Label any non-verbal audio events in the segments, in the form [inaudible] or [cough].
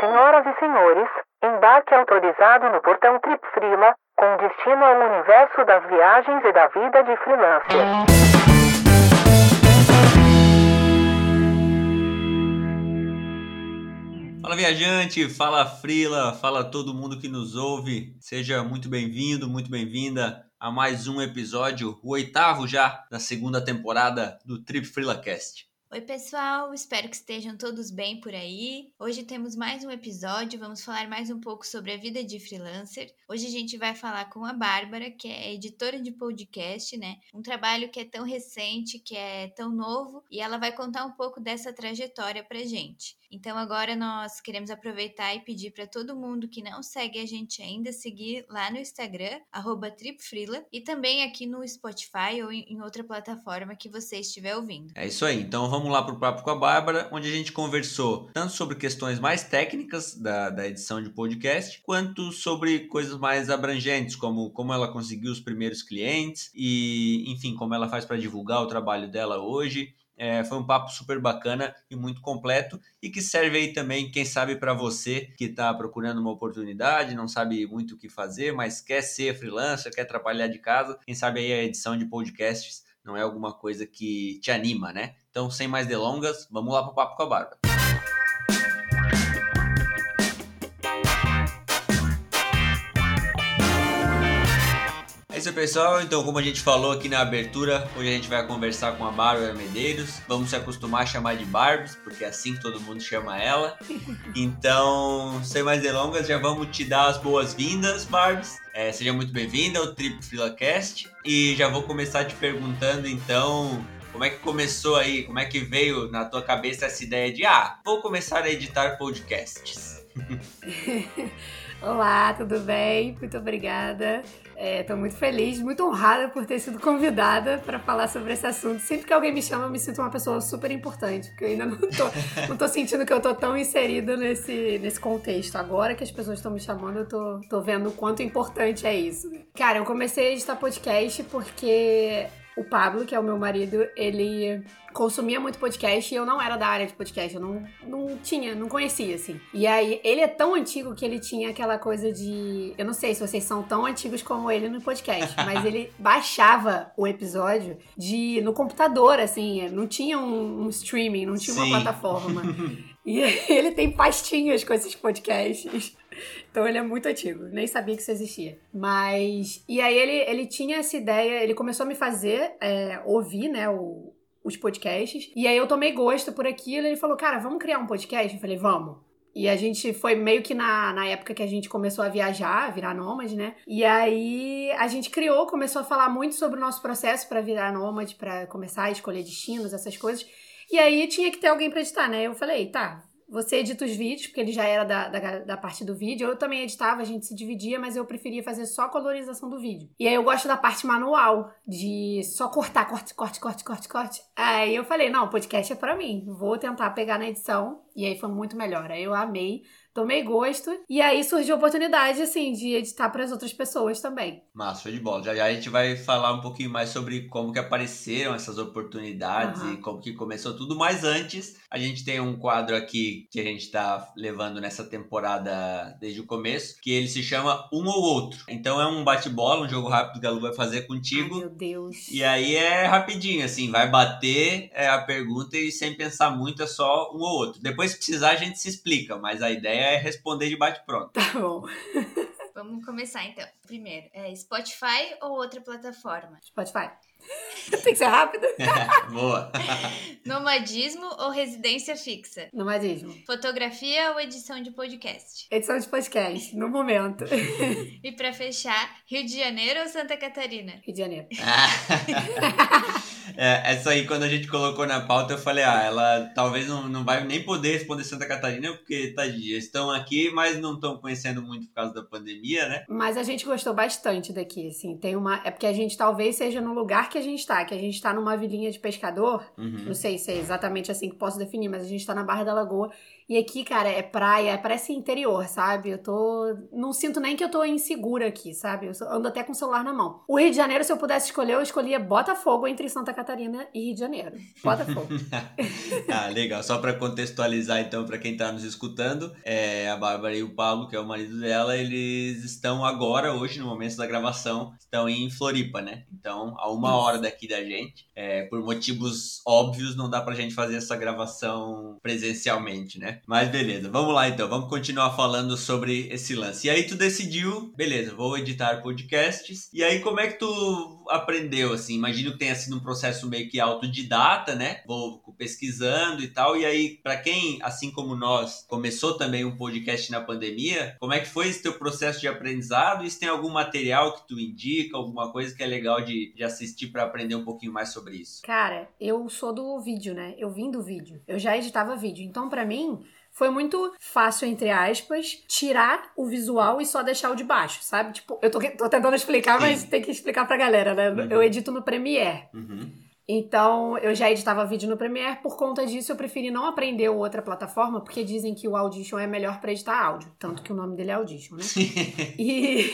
Senhoras e senhores, embarque autorizado no portão Trip Frila, com destino ao universo das viagens e da vida de freelancer. Fala viajante, fala Frila, fala todo mundo que nos ouve. Seja muito bem-vindo, muito bem-vinda a mais um episódio, o oitavo já da segunda temporada do Trip FrilaCast. Oi, pessoal, espero que estejam todos bem por aí. Hoje temos mais um episódio, vamos falar mais um pouco sobre a vida de freelancer. Hoje a gente vai falar com a Bárbara, que é editora de podcast, né? Um trabalho que é tão recente, que é tão novo, e ela vai contar um pouco dessa trajetória pra gente. Então agora nós queremos aproveitar e pedir para todo mundo que não segue a gente ainda seguir lá no Instagram @tripfrila e também aqui no Spotify ou em outra plataforma que você estiver ouvindo. É isso aí. Então vamos lá para o papo com a Bárbara, onde a gente conversou tanto sobre questões mais técnicas da, da edição de podcast, quanto sobre coisas mais abrangentes, como como ela conseguiu os primeiros clientes e, enfim, como ela faz para divulgar o trabalho dela hoje. É, foi um papo super bacana e muito completo e que serve aí também, quem sabe, para você que está procurando uma oportunidade, não sabe muito o que fazer, mas quer ser freelancer, quer trabalhar de casa. Quem sabe aí a edição de podcasts não é alguma coisa que te anima, né? Então, sem mais delongas, vamos lá para o papo com a Bárbara. Isso, pessoal. Então, como a gente falou aqui na abertura, hoje a gente vai conversar com a Bárbara Medeiros. Vamos se acostumar a chamar de Barbs, porque é assim que todo mundo chama ela. [laughs] Então, sem mais delongas, já vamos te dar as boas-vindas, Barbs. É, seja muito bem-vinda ao Trip FrilaCast. E já vou começar te perguntando, então, como é que começou aí? Como é que veio na tua cabeça essa ideia de, ah, vou começar a editar podcasts? [laughs] Olá, tudo bem? Muito obrigada. Estou muito feliz, muito honrada por ter sido convidada para falar sobre esse assunto. Sempre que alguém me chama, eu me sinto uma pessoa super importante, porque eu ainda não tô, [laughs] não tô sentindo que eu tô tão inserida nesse, nesse contexto. Agora que as pessoas estão me chamando, eu tô, tô vendo o quanto importante é isso. Cara, eu comecei a editar podcast porque o Pablo, que é o meu marido, ele consumia muito podcast e eu não era da área de podcast, eu não, não tinha, não conhecia, assim. E aí, ele é tão antigo que ele tinha aquela coisa de. Eu não sei se vocês são tão antigos como ele no podcast, [laughs] mas ele baixava o episódio de no computador, assim, não tinha um, um streaming, não tinha Sim. uma plataforma. [laughs] e [laughs] ele tem pastinhas com esses podcasts. Então ele é muito antigo, nem sabia que isso existia. Mas. E aí ele, ele tinha essa ideia, ele começou a me fazer é, ouvir, né, o, os podcasts. E aí eu tomei gosto por aquilo. Ele falou, cara, vamos criar um podcast? Eu falei, vamos. E a gente foi meio que na, na época que a gente começou a viajar, virar nômade, né? E aí a gente criou, começou a falar muito sobre o nosso processo para virar nômade, para começar a escolher destinos, essas coisas. E aí tinha que ter alguém para editar, né? Eu falei, tá, você edita os vídeos, porque ele já era da, da, da, parte do vídeo. Eu também editava, a gente se dividia, mas eu preferia fazer só a colorização do vídeo. E aí eu gosto da parte manual, de só cortar, corte, corte, corte, corte, corte. Aí eu falei, não, podcast é para mim. Vou tentar pegar na edição. E aí foi muito melhor. Aí eu amei tomei gosto. E aí surgiu a oportunidade, assim, de editar para as outras pessoas também. Massa, foi de bola. Já, já a gente vai falar um pouquinho mais sobre como que apareceram essas oportunidades uhum. e como que começou tudo. Mas antes, a gente tem um quadro aqui que a gente está levando nessa temporada desde o começo, que ele se chama Um ou Outro. Então é um bate-bola, um jogo rápido que a Lu vai fazer contigo. Ai, meu Deus. E aí é rapidinho, assim, vai bater é, a pergunta e sem pensar muito é só um ou outro. Depois, se precisar, a gente se explica, mas a ideia é responder de bate-pronto. Tá bom. [laughs] Vamos começar então. Primeiro, é Spotify ou outra plataforma? Spotify. [laughs] Tem que ser rápido. [laughs] Boa. Nomadismo ou residência fixa? Nomadismo. Fotografia ou edição de podcast? Edição de podcast, no momento. [laughs] e para fechar, Rio de Janeiro ou Santa Catarina? Rio de Janeiro. [laughs] é, essa aí, quando a gente colocou na pauta, eu falei, ah, ela talvez não, não vai nem poder responder Santa Catarina, porque, tadinha, estão aqui, mas não estão conhecendo muito por causa da pandemia, né? Mas a gente gostou bastante daqui, assim, tem uma... É porque a gente talvez seja no lugar que a gente tá, que a gente tá numa vilinha de pescador, uhum. não sei se é exatamente assim que posso definir, mas a gente tá na Barra da Lagoa, e aqui, cara, é praia, parece interior, sabe? Eu tô. Não sinto nem que eu tô insegura aqui, sabe? Eu ando até com o celular na mão. O Rio de Janeiro, se eu pudesse escolher, eu escolhia Botafogo entre Santa Catarina e Rio de Janeiro. Botafogo. [laughs] ah, legal. Só para contextualizar, então, para quem está nos escutando, é, a Bárbara e o Pablo, que é o marido dela, eles estão agora, hoje, no momento da gravação, estão em Floripa, né? Então, a uma hora daqui da gente. É, por motivos óbvios, não dá pra gente fazer essa gravação presencialmente, né? Mas beleza, vamos lá então, vamos continuar falando sobre esse lance. E aí tu decidiu, beleza, vou editar podcasts. E aí como é que tu aprendeu assim? Imagino que tenha sido um processo meio que autodidata, né? Vou pesquisando e tal. E aí, para quem, assim como nós, começou também um podcast na pandemia, como é que foi esse teu processo de aprendizado? E se tem algum material que tu indica, alguma coisa que é legal de, de assistir para aprender um pouquinho mais sobre isso? Cara, eu sou do vídeo, né? Eu vim do vídeo. Eu já editava vídeo. Então, para mim, foi muito fácil, entre aspas, tirar o visual e só deixar o de baixo, sabe? Tipo, eu tô, tô tentando explicar, mas tem que explicar pra galera, né? Uhum. Eu edito no Premiere. Uhum. Então, eu já editava vídeo no Premiere, por conta disso eu preferi não aprender outra plataforma, porque dizem que o Audition é melhor para editar áudio, tanto que o nome dele é Audition, né? e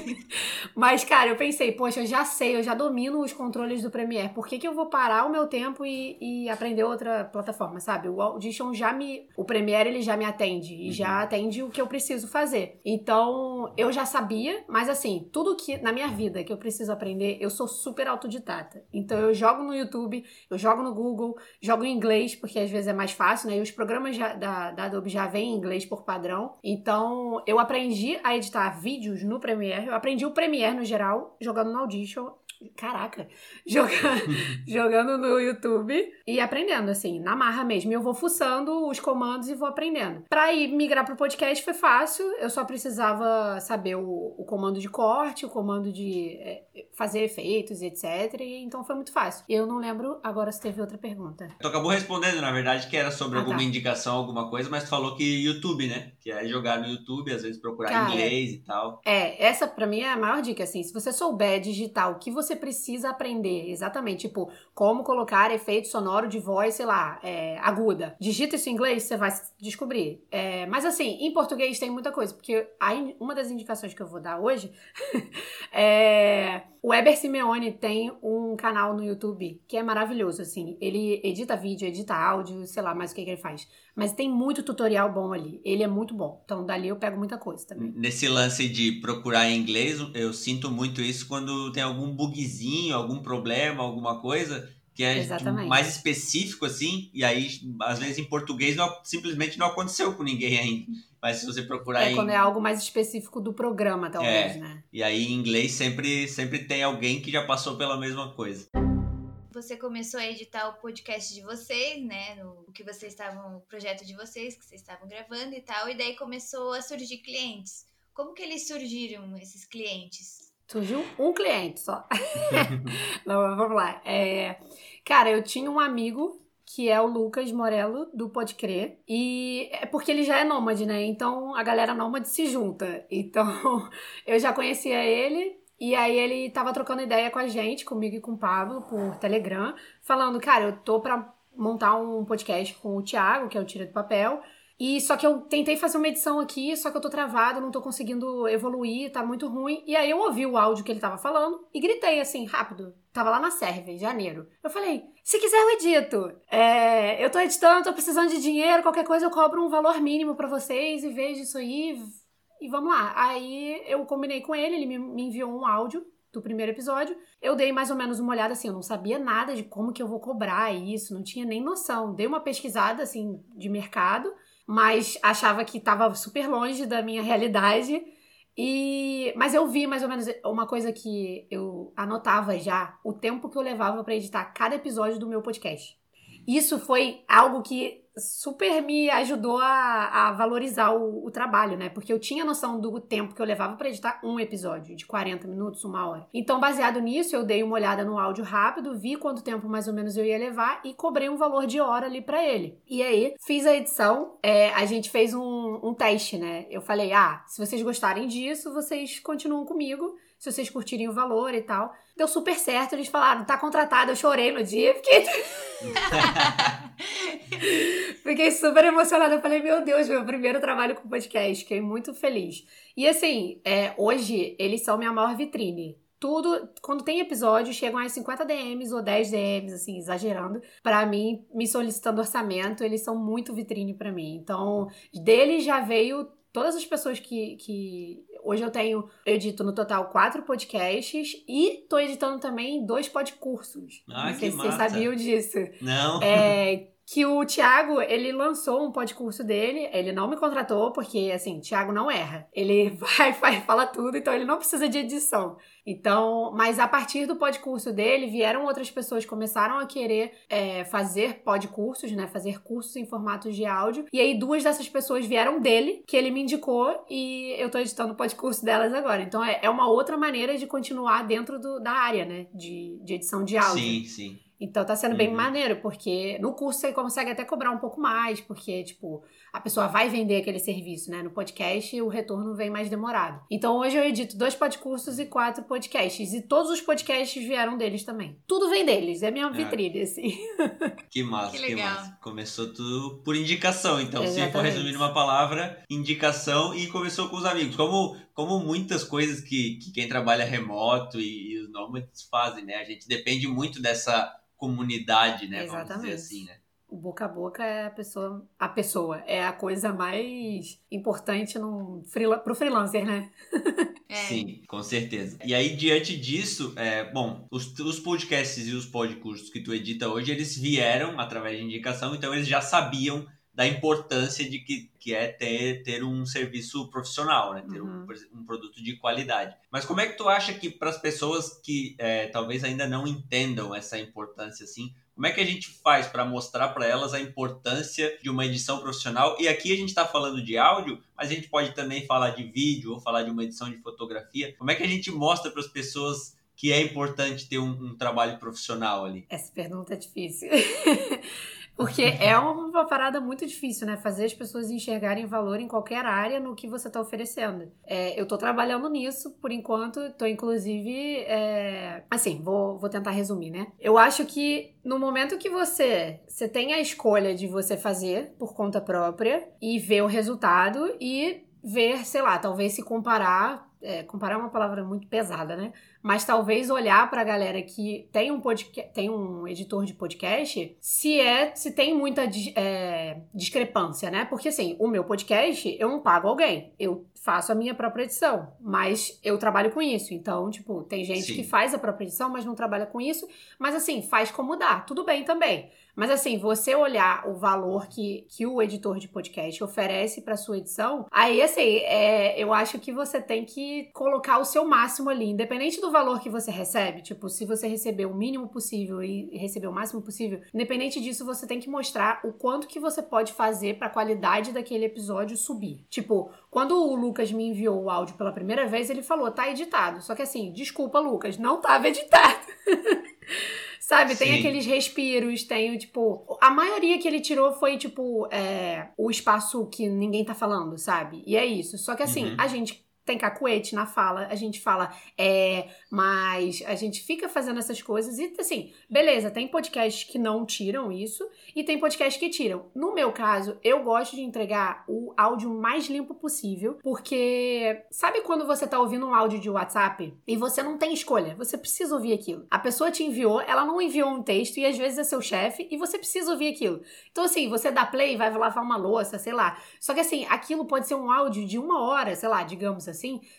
[laughs] Mas cara, eu pensei, poxa, eu já sei, eu já domino os controles do Premiere, por que, que eu vou parar o meu tempo e, e aprender outra plataforma, sabe? O Audition já me, o Premiere ele já me atende e uhum. já atende o que eu preciso fazer. Então, eu já sabia, mas assim, tudo que na minha vida que eu preciso aprender, eu sou super autodidata. Então, eu jogo no YouTube, eu jogo no Google, jogo em inglês, porque às vezes é mais fácil, né? E os programas já, da, da Adobe já vêm em inglês por padrão. Então, eu aprendi a editar vídeos no Premiere. Eu aprendi o Premiere no geral, jogando no Audition Caraca, jogando, [laughs] jogando no YouTube e aprendendo, assim, na marra mesmo. Eu vou fuçando os comandos e vou aprendendo. Pra ir migrar pro podcast foi fácil, eu só precisava saber o, o comando de corte, o comando de é, fazer efeitos, etc. E, então foi muito fácil. Eu não lembro agora se teve outra pergunta. Tu acabou respondendo, na verdade, que era sobre ah, alguma tá. indicação, alguma coisa, mas tu falou que YouTube, né? Que é jogar no YouTube, às vezes procurar Cara, inglês e tal. É, essa pra mim é a maior dica, assim. Se você souber digitar o que você precisa aprender. Exatamente. Tipo, como colocar efeito sonoro de voz, sei lá, é, aguda. Digita isso em inglês, você vai descobrir. É, mas assim, em português tem muita coisa, porque a, uma das indicações que eu vou dar hoje [laughs] é. O Eber Simeone tem um canal no YouTube que é maravilhoso, assim. Ele edita vídeo, edita áudio, sei lá mais o que, que ele faz. Mas tem muito tutorial bom ali. Ele é muito bom. Então, dali eu pego muita coisa também. Nesse lance de procurar em inglês, eu sinto muito isso quando tem algum bugzinho, algum problema, alguma coisa que é tipo, mais específico assim, e aí às vezes em português não, simplesmente não aconteceu com ninguém ainda. Mas se você procurar é, em... quando é algo mais específico do programa, talvez, é, né? E aí em inglês sempre sempre tem alguém que já passou pela mesma coisa. Você começou a editar o podcast de vocês, né? No, o que vocês estavam, o projeto de vocês que vocês estavam gravando e tal, e daí começou a surgir clientes. Como que eles surgiram esses clientes? Surgiu um cliente só. [laughs] [laughs] Não, vamos lá. É, cara, eu tinha um amigo que é o Lucas Morello, do Pode Crer. E é porque ele já é nômade, né? Então a galera nômade se junta. Então [laughs] eu já conhecia ele. E aí ele tava trocando ideia com a gente, comigo e com o Pablo, por Telegram, falando, cara, eu tô pra montar um podcast com o Thiago, que é o Tira do Papel. E só que eu tentei fazer uma edição aqui, só que eu tô travado, não tô conseguindo evoluir, tá muito ruim. E aí eu ouvi o áudio que ele tava falando e gritei assim, rápido. Tava lá na Serve, em janeiro. Eu falei, se quiser eu edito. É, eu tô editando, tô precisando de dinheiro, qualquer coisa eu cobro um valor mínimo para vocês e vejo isso aí. E vamos lá. Aí eu combinei com ele, ele me enviou um áudio do primeiro episódio. Eu dei mais ou menos uma olhada assim, eu não sabia nada de como que eu vou cobrar isso, não tinha nem noção. Dei uma pesquisada assim de mercado mas achava que estava super longe da minha realidade. E mas eu vi mais ou menos uma coisa que eu anotava já, o tempo que eu levava para editar cada episódio do meu podcast. Isso foi algo que super me ajudou a, a valorizar o, o, trabalho, né? Porque eu tinha noção do tempo que eu levava para editar um episódio, de 40 minutos, uma hora. Então, baseado nisso, eu dei uma olhada no áudio rápido, vi quanto tempo mais ou menos eu ia levar e cobrei um valor de hora ali para ele. E aí, fiz a edição, é, a gente fez um, um teste, né? Eu falei, ah, se vocês gostarem disso, vocês continuam comigo se vocês curtirem o valor e tal. Deu super certo, eles falaram, tá contratado, eu chorei no dia, fiquei... [laughs] fiquei super emocionada, eu falei, meu Deus, meu primeiro trabalho com podcast, fiquei muito feliz. E assim, é, hoje eles são minha maior vitrine. tudo, quando tem episódio, chegam a 50 DMs ou 10 DMs, assim, exagerando, para mim, me solicitando orçamento, eles são muito vitrine para mim. Então, dele já veio todas as pessoas que, que hoje eu tenho, eu edito no total quatro podcasts e tô editando também dois podcursos. Ah, Não sei que se vocês sabiam disso. Não. É, [laughs] que o Thiago, ele lançou um podcurso dele, ele não me contratou, porque, assim, Thiago não erra. Ele [laughs] vai, vai, fala tudo, então ele não precisa de edição. Então, mas a partir do podcurso dele, vieram outras pessoas, começaram a querer é, fazer podcursos, né, fazer cursos em formatos de áudio, e aí duas dessas pessoas vieram dele, que ele me indicou, e eu tô editando o podcurso delas agora. Então, é, é uma outra maneira de continuar dentro do- da área, né, de, de edição de áudio. Sim, sim. Então tá sendo bem Uhum. maneiro, porque no curso você consegue até cobrar um pouco mais, porque, tipo, a pessoa vai vender aquele serviço, né? No podcast o retorno vem mais demorado. Então hoje eu edito dois podcursos e quatro podcasts. E todos os podcasts vieram deles também. Tudo vem deles, é minha vitrine, assim. [laughs] Que massa, Que que, legal. massa. Começou tudo por indicação, então. Se for Exatamente. resumir numa palavra, indicação e começou com os amigos. Como, como muitas coisas que, que quem trabalha remoto e, e os nômades fazem, né? A gente depende muito dessa comunidade, né? Vamos Exatamente. dizer assim, né? O boca a boca é a pessoa, a pessoa é a coisa mais importante no freela, pro freelancer, né? [laughs] É. Sim, com certeza. E aí, diante disso, é, bom, os, os podcasts e os podcursos que tu edita hoje, eles vieram através de indicação, então eles já sabiam da importância de que, que é ter, ter um serviço profissional, né? Ter um, Uhum. um produto de qualidade. Mas como é que tu acha que para as pessoas que é, talvez ainda não entendam essa importância assim, como é que a gente faz para mostrar para elas a importância de uma edição profissional? E aqui a gente está falando de áudio, mas a gente pode também falar de vídeo ou falar de uma edição de fotografia. Como é que a gente mostra para as pessoas que é importante ter um, um trabalho profissional ali? Essa pergunta é difícil. [laughs] Porque é uma parada muito difícil, né? Fazer as pessoas enxergarem valor em qualquer área no que você tá oferecendo. É, eu tô trabalhando nisso, por enquanto, tô inclusive. é, Assim, vou, vou tentar resumir, né? Eu acho que no momento que você, você tem a escolha de você fazer por conta própria e ver o resultado e ver, sei lá, talvez se comparar. É, comparar é uma palavra muito pesada, né? mas talvez olhar pra galera que tem um podcast, tem um editor de podcast, se é, se tem muita é, discrepância, né? Porque assim, o meu podcast eu não pago alguém, eu faço a minha própria edição, mas eu trabalho com isso. Então, tipo, tem gente Sim. que faz a própria edição, mas não trabalha com isso, mas assim, faz como dá, tudo bem também. Mas assim, você olhar o valor que, que o editor de podcast oferece para sua edição, aí assim, é, eu acho que você tem que colocar o seu máximo ali, independente do valor que você recebe. Tipo, se você receber o mínimo possível e receber o máximo possível, independente disso, você tem que mostrar o quanto que você pode fazer para a qualidade daquele episódio subir. Tipo, quando o Lucas me enviou o áudio pela primeira vez, ele falou, tá editado. Só que assim, desculpa, Lucas, não tava editado. [laughs] Sabe, tem Sim. aqueles respiros, tem o tipo. A maioria que ele tirou foi, tipo, é, o espaço que ninguém tá falando, sabe? E é isso. Só que assim, Uhum. a gente tem cacuete na fala, a gente fala é, mas a gente fica fazendo essas coisas e assim, beleza, tem podcasts que não tiram isso e tem podcasts que tiram. No meu caso, eu gosto de entregar o áudio mais limpo possível, porque sabe quando você tá ouvindo um áudio de WhatsApp e você não tem escolha, você precisa ouvir aquilo. A pessoa te enviou, ela não enviou um texto e às vezes é seu chefe e você precisa ouvir aquilo. Então assim, você dá play, vai lavar uma louça, sei lá. Só que assim, aquilo pode ser um áudio de uma hora, sei lá, digamos assim,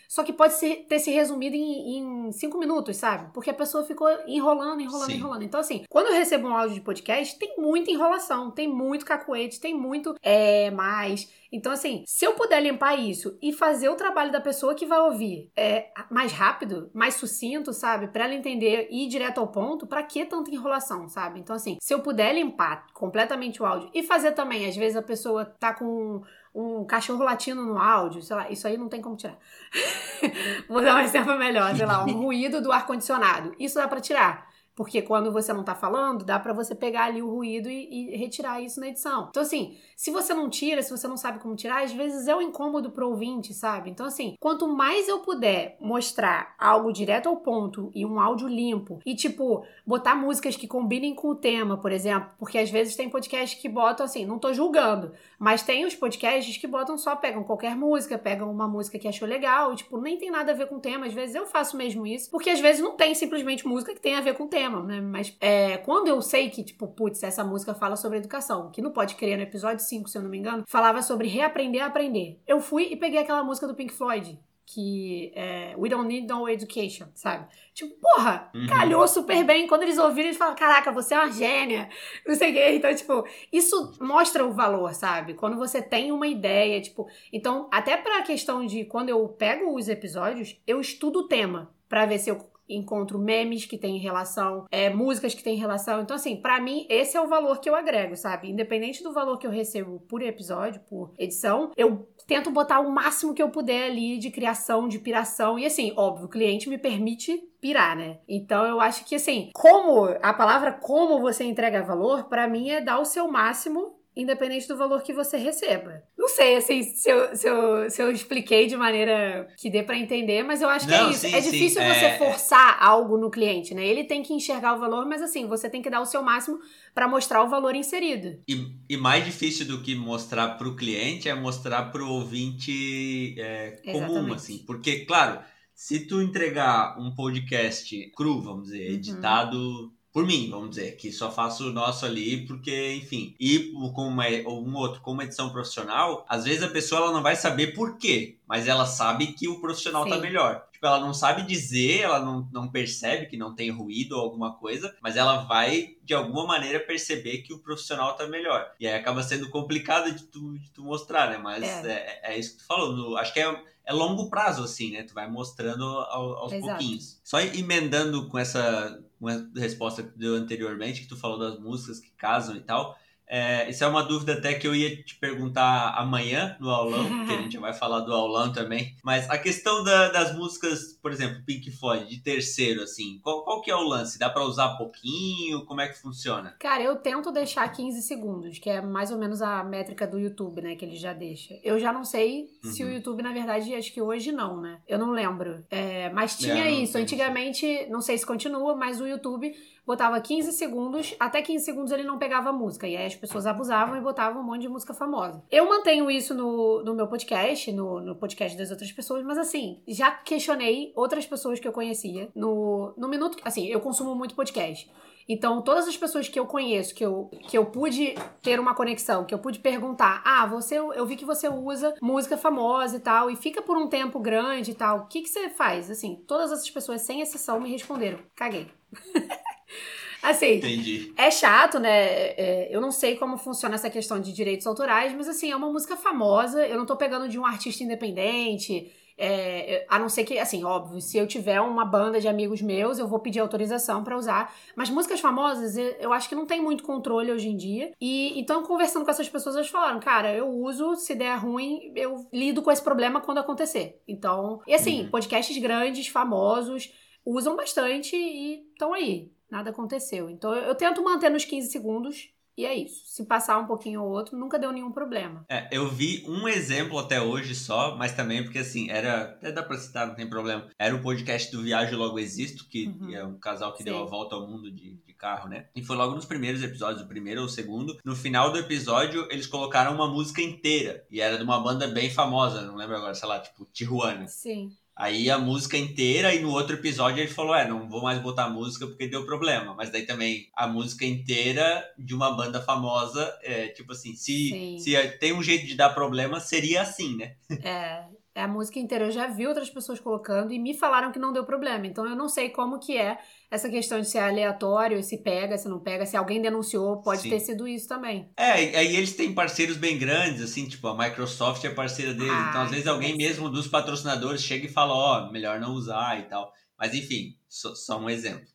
só que pode ser- ter se resumido em, em cinco minutos, sabe? Porque a pessoa ficou enrolando, enrolando, Sim. enrolando. Então, assim, quando eu recebo um áudio de podcast, tem muita enrolação, tem muito cacuete, tem muito é, mais. Então, assim, se eu puder limpar isso e fazer o trabalho da pessoa que vai ouvir é, mais rápido, mais sucinto, sabe? Pra ela entender e ir direto ao ponto, pra que tanta enrolação, sabe? Então, assim, se eu puder limpar completamente o áudio e fazer também, às vezes a pessoa tá com um cachorro latindo no áudio, sei lá, isso aí não tem como tirar. [laughs] Vou dar um exemplo melhor, sei lá, um [laughs] ruído do ar-condicionado. Isso dá pra tirar. Porque quando você não tá falando, dá para você pegar ali o ruído e, e, retirar isso na edição. Então, assim, se você não tira, se você não sabe como tirar, às vezes é um incômodo pro ouvinte, sabe? Então, assim, quanto mais eu puder mostrar algo direto ao ponto e um áudio limpo, e tipo, botar músicas que combinem com o tema, por exemplo, porque às vezes tem podcast que botam assim, não tô julgando, mas tem os podcasts que botam só, pegam qualquer música, pegam uma música que achou legal, e, tipo, nem tem nada a ver com o tema. Às vezes eu faço mesmo isso, porque às vezes não tem simplesmente música que tem a ver com o tema tema, né? Mas é, quando eu sei que, tipo, putz, essa música fala sobre educação, que não pode crer no episódio 5, se eu não me engano, falava sobre reaprender a aprender. Eu fui e peguei aquela música do Pink Floyd, que é We Don't Need No Education, sabe? Tipo, porra, uhum. calhou super bem. Quando eles ouviram, eles falam, caraca, você é uma gênia, não sei o quê. Então, tipo, isso mostra o valor, sabe? Quando você tem uma ideia, tipo... Então, até pra questão de quando eu pego os episódios, eu estudo o tema para ver se eu encontro memes que têm relação, é, músicas que têm relação. Então, assim, para mim, esse é o valor que eu agrego, sabe? Independente do valor que eu recebo por episódio, por edição, eu tento botar o máximo que eu puder ali de criação, de piração. E assim, óbvio, o cliente me permite pirar, né? Então eu acho que assim, como a palavra como você entrega valor, para mim é dar o seu máximo independente do valor que você receba. Não sei, assim, se eu, se eu, se eu expliquei de maneira que dê para entender, mas eu acho que é isso. Sim, é difícil sim. você é... forçar algo no cliente, né? Ele tem que enxergar o valor, mas assim, você tem que dar o seu máximo para mostrar o valor inserido. E, e, mais difícil do que mostrar para o cliente é mostrar para o ouvinte é, comum, assim. Porque, claro, se tu entregar um podcast cru, vamos dizer, uhum. Por mim, vamos dizer, que só faço o nosso ali porque, enfim, e com uma, um outro com uma edição profissional, às vezes a pessoa ela não vai saber por quê, mas ela sabe que o profissional tá Sim. tá melhor. Tipo, ela não sabe dizer, ela não, não percebe que não tem ruído ou alguma coisa, mas ela vai, de alguma maneira, perceber que o profissional tá melhor. E aí acaba sendo complicado de tu, de tu mostrar, né? Mas é. É, é isso que tu falou. No, acho que é é longo prazo, assim, né? Tu vai mostrando ao, aos Exato. pouquinhos. Só emendando com essa uma resposta que deu anteriormente, que tu falou das músicas que casam e tal. É, isso é uma dúvida até que eu ia te perguntar amanhã no aulão, que a gente [laughs] vai falar do aulão também. Mas a questão da, das músicas, por exemplo, Pink Floyd, de terceiro, assim, qual, qual que é o lance? Dá para usar pouquinho? Como é que funciona? Cara, eu tento deixar 15 segundos, que é mais ou menos a métrica do YouTube, né, que ele já deixa. Eu já não sei uhum. se o uhum. YouTube, na verdade, acho que hoje não, né? Eu não lembro. É, mas tinha é, isso. Antigamente, não sei se continua, mas o YouTube botava 15 segundos, até 15 segundos ele não pegava música. E aí as pessoas abusavam e botavam um monte de música famosa. Eu mantenho isso no, no meu podcast, no, no podcast das outras pessoas, mas assim, já questionei outras pessoas que eu conhecia no, no minuto. Assim, eu consumo muito podcast. Então, todas as pessoas que eu conheço, que eu, que eu pude ter uma conexão, que eu pude perguntar, ah, você, eu vi que você usa música famosa e tal, e fica por um tempo grande e tal, o que, que você faz? Assim, todas essas pessoas, sem exceção, me responderam, caguei. [laughs] Assim, Entendi. é chato, né? É, eu não sei como funciona essa questão de direitos autorais, mas assim, é uma música famosa. Eu não tô pegando de um artista independente. É, a não ser que, assim, óbvio, se eu tiver uma banda de amigos meus, eu vou pedir autorização para usar. Mas músicas famosas, eu acho que não tem muito controle hoje em dia. E então, conversando com essas pessoas, elas falaram, cara, eu uso, se der ruim, eu lido com esse problema quando acontecer. Então, e assim, uhum. podcasts grandes, famosos, usam bastante e estão aí nada aconteceu. Então eu, tento manter nos 15 segundos e é isso. Se passar um pouquinho ou outro, nunca deu nenhum problema. É, eu vi um exemplo até hoje só, mas também porque assim, era. Até dá pra citar, não tem problema. Era o podcast do Viagem Logo Existo, que uhum. é um casal que Sim. deu a volta ao mundo de, de, carro, né? E foi logo nos primeiros episódios, o primeiro ou o segundo. No final do episódio, eles colocaram uma música inteira. E era de uma banda bem famosa, não lembro agora, sei lá, tipo, Tijuana. Sim. Aí a música inteira, e no outro episódio ele falou: É, não vou mais botar música porque deu problema. Mas daí também a música inteira de uma banda famosa, é, tipo assim, se, se tem um jeito de dar problema, seria assim, né? É, é a música inteira. Eu já vi outras pessoas colocando e me falaram que não deu problema. Então eu não sei como que é essa questão de ser aleatório, se pega, se não pega, se alguém denunciou, pode Sim. ter sido isso também. É, aí eles têm parceiros bem grandes, assim, tipo, a Microsoft é parceira deles, ah, então às vezes alguém mesmo dos patrocinadores chega e fala, ó, oh, melhor não usar e tal. Mas enfim, só, só um exemplo.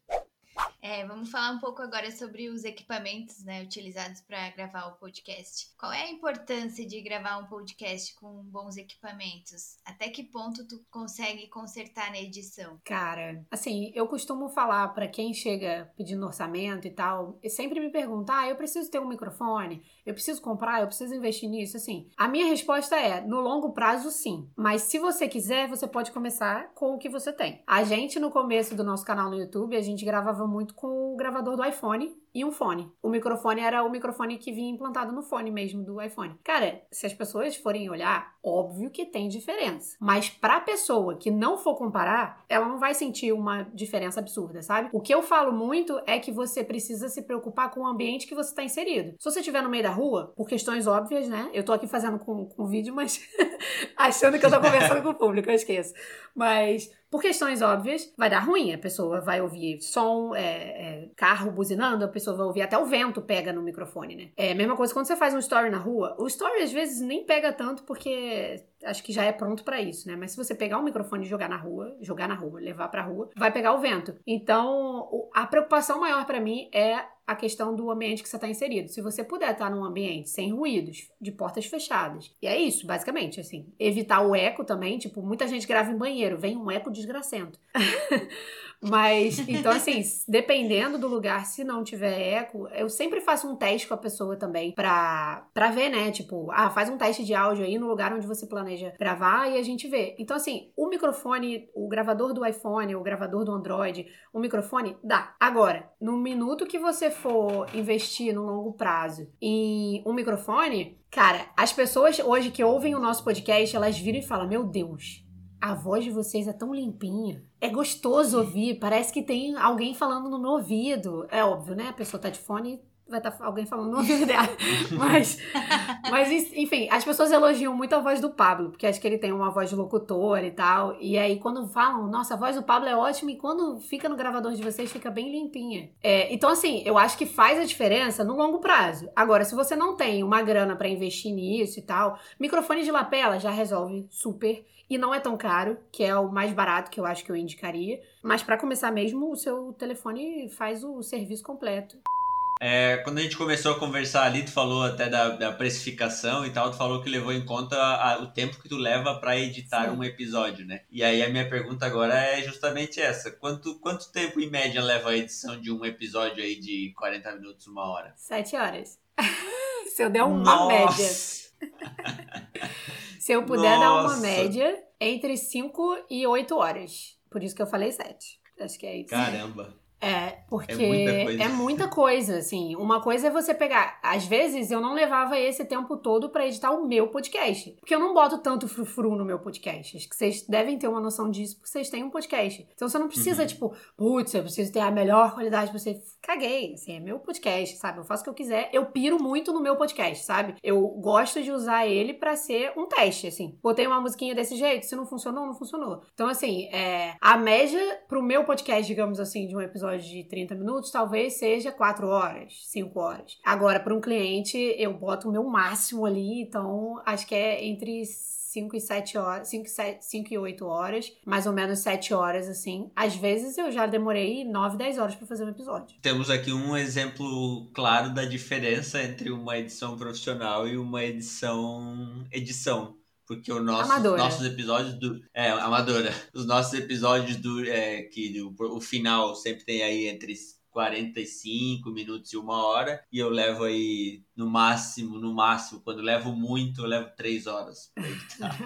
É, vamos falar um pouco agora sobre os equipamentos né, utilizados para gravar o podcast. Qual é a importância de gravar um podcast com bons equipamentos? Até que ponto tu consegue consertar na edição? Cara, assim, eu costumo falar para quem chega pedindo orçamento e tal, e sempre me pergunta: ah, eu preciso ter um microfone, eu preciso comprar, eu preciso investir nisso. Assim, a minha resposta é: no longo prazo, sim. Mas se você quiser, você pode começar com o que você tem. A gente, no começo do nosso canal no YouTube, a gente gravava muito com o gravador do iPhone e um fone. O microfone era o microfone que vinha implantado no fone mesmo do iPhone. Cara, se as pessoas forem olhar, óbvio que tem diferença. Mas pra pessoa que não for comparar, ela não vai sentir uma diferença absurda, sabe? O que eu falo muito é que você precisa se preocupar com o ambiente que você está inserido. Se você estiver no meio da rua, por questões óbvias, né? Eu tô aqui fazendo com, com vídeo, mas [laughs] achando que eu tô conversando com o público, eu esqueço. Mas por questões óbvias, vai dar ruim. A pessoa vai ouvir som, é, é, carro buzinando, a pessoa vai ouvir até o vento pega no microfone, né? É a mesma coisa quando você faz um story na rua. O story às vezes nem pega tanto porque acho que já é pronto para isso, né? Mas se você pegar um microfone e jogar na rua, jogar na rua, levar para rua, vai pegar o vento. Então, a preocupação maior para mim é a questão do ambiente que você está inserido. Se você puder estar num ambiente sem ruídos, de portas fechadas. E é isso, basicamente, assim. Evitar o eco também, tipo, muita gente grava em banheiro, vem um eco desgracento. [laughs] Mas, então, assim, dependendo do lugar, se não tiver eco, eu sempre faço um teste com a pessoa também pra, pra ver, né? Tipo, ah, faz um teste de áudio aí no lugar onde você planeja gravar e a gente vê. Então, assim, o microfone, o gravador do iPhone, o gravador do Android, o microfone, dá. Agora, no minuto que você for investir no longo prazo em um microfone, cara, as pessoas hoje que ouvem o nosso podcast, elas viram e falam: Meu Deus, a voz de vocês é tão limpinha. É gostoso ouvir, parece que tem alguém falando no meu ouvido. É óbvio, né? A pessoa tá de fone, vai estar tá alguém falando no ouvido dela. [laughs] Mas, mas, enfim, as pessoas elogiam muito a voz do Pablo, porque acho que ele tem uma voz de locutor e tal. E aí, quando falam, nossa, a voz do Pablo é ótima, e quando fica no gravador de vocês, fica bem limpinha. É, então, assim, eu acho que faz a diferença no longo prazo. Agora, se você não tem uma grana para investir nisso e tal, microfone de lapela já resolve super e não é tão caro, que é o mais barato que eu acho que eu indicaria. Mas para começar mesmo, o seu telefone faz o serviço completo. É, quando a gente começou a conversar ali, tu falou até da, da precificação e tal, tu falou que levou em conta a, o tempo que tu leva para editar Sim. um episódio, né? E aí a minha pergunta agora é justamente essa: quanto, quanto tempo em média leva a edição de um episódio aí de 40 minutos, uma hora? Sete horas. [laughs] Se eu der uma Nossa. média. Se eu puder Nossa. dar uma média entre 5 e 8 horas. Por isso que eu falei 7. Acho que é isso. Caramba. É, porque é muita, coisa. é muita coisa, assim. Uma coisa é você pegar. Às vezes eu não levava esse tempo todo para editar o meu podcast. Porque eu não boto tanto frufru no meu podcast. Acho que vocês devem ter uma noção disso, porque vocês têm um podcast. Então você não precisa, uhum. tipo, putz, eu preciso ter a melhor qualidade pra você. Caguei, assim, é meu podcast, sabe? Eu faço o que eu quiser. Eu piro muito no meu podcast, sabe? Eu gosto de usar ele para ser um teste, assim. Botei uma musiquinha desse jeito, se não funcionou, não funcionou. Então, assim, é, a média pro meu podcast, digamos assim, de um episódio episódio de 30 minutos, talvez seja 4 horas, 5 horas. Agora, para um cliente, eu boto o meu máximo ali, então acho que é entre 5 e 7 horas, 5, 7, 5 e 8 horas, mais ou menos 7 horas, assim. Às vezes eu já demorei 9, 10 horas para fazer um episódio. Temos aqui um exemplo claro da diferença entre uma edição profissional e uma edição edição. Porque o nosso, nossos episódios do. É, amadora. Os nossos episódios do. É, que o, o final sempre tem aí entre 45 minutos e uma hora. E eu levo aí, no máximo, no máximo, quando levo muito, eu levo 3 horas pra editar.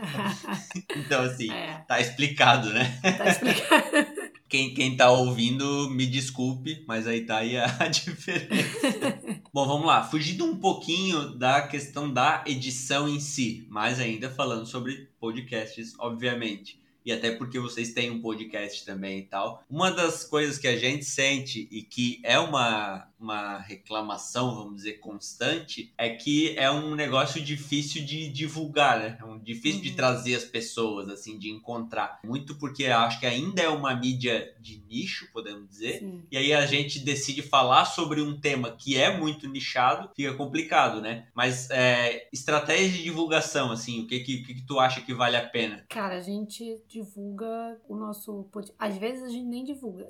[laughs] então, assim, é. tá explicado, né? Tá explicado. Quem, quem tá ouvindo, me desculpe, mas aí tá aí a, a [laughs] diferença. [laughs] Bom, vamos lá. Fugindo um pouquinho da questão da edição em si, mas ainda falando sobre podcasts, obviamente e até porque vocês têm um podcast também e tal. Uma das coisas que a gente sente e que é uma, uma reclamação, vamos dizer, constante, é que é um negócio difícil de divulgar, né? É um difícil uhum. de trazer as pessoas, assim, de encontrar. Muito porque acho que ainda é uma mídia de nicho, podemos dizer. Sim. E aí a gente decide falar sobre um tema que é muito nichado, fica complicado, né? Mas é, estratégia de divulgação, assim, o que, que, que tu acha que vale a pena? Cara, a gente divulga o nosso. Às vezes a gente nem divulga.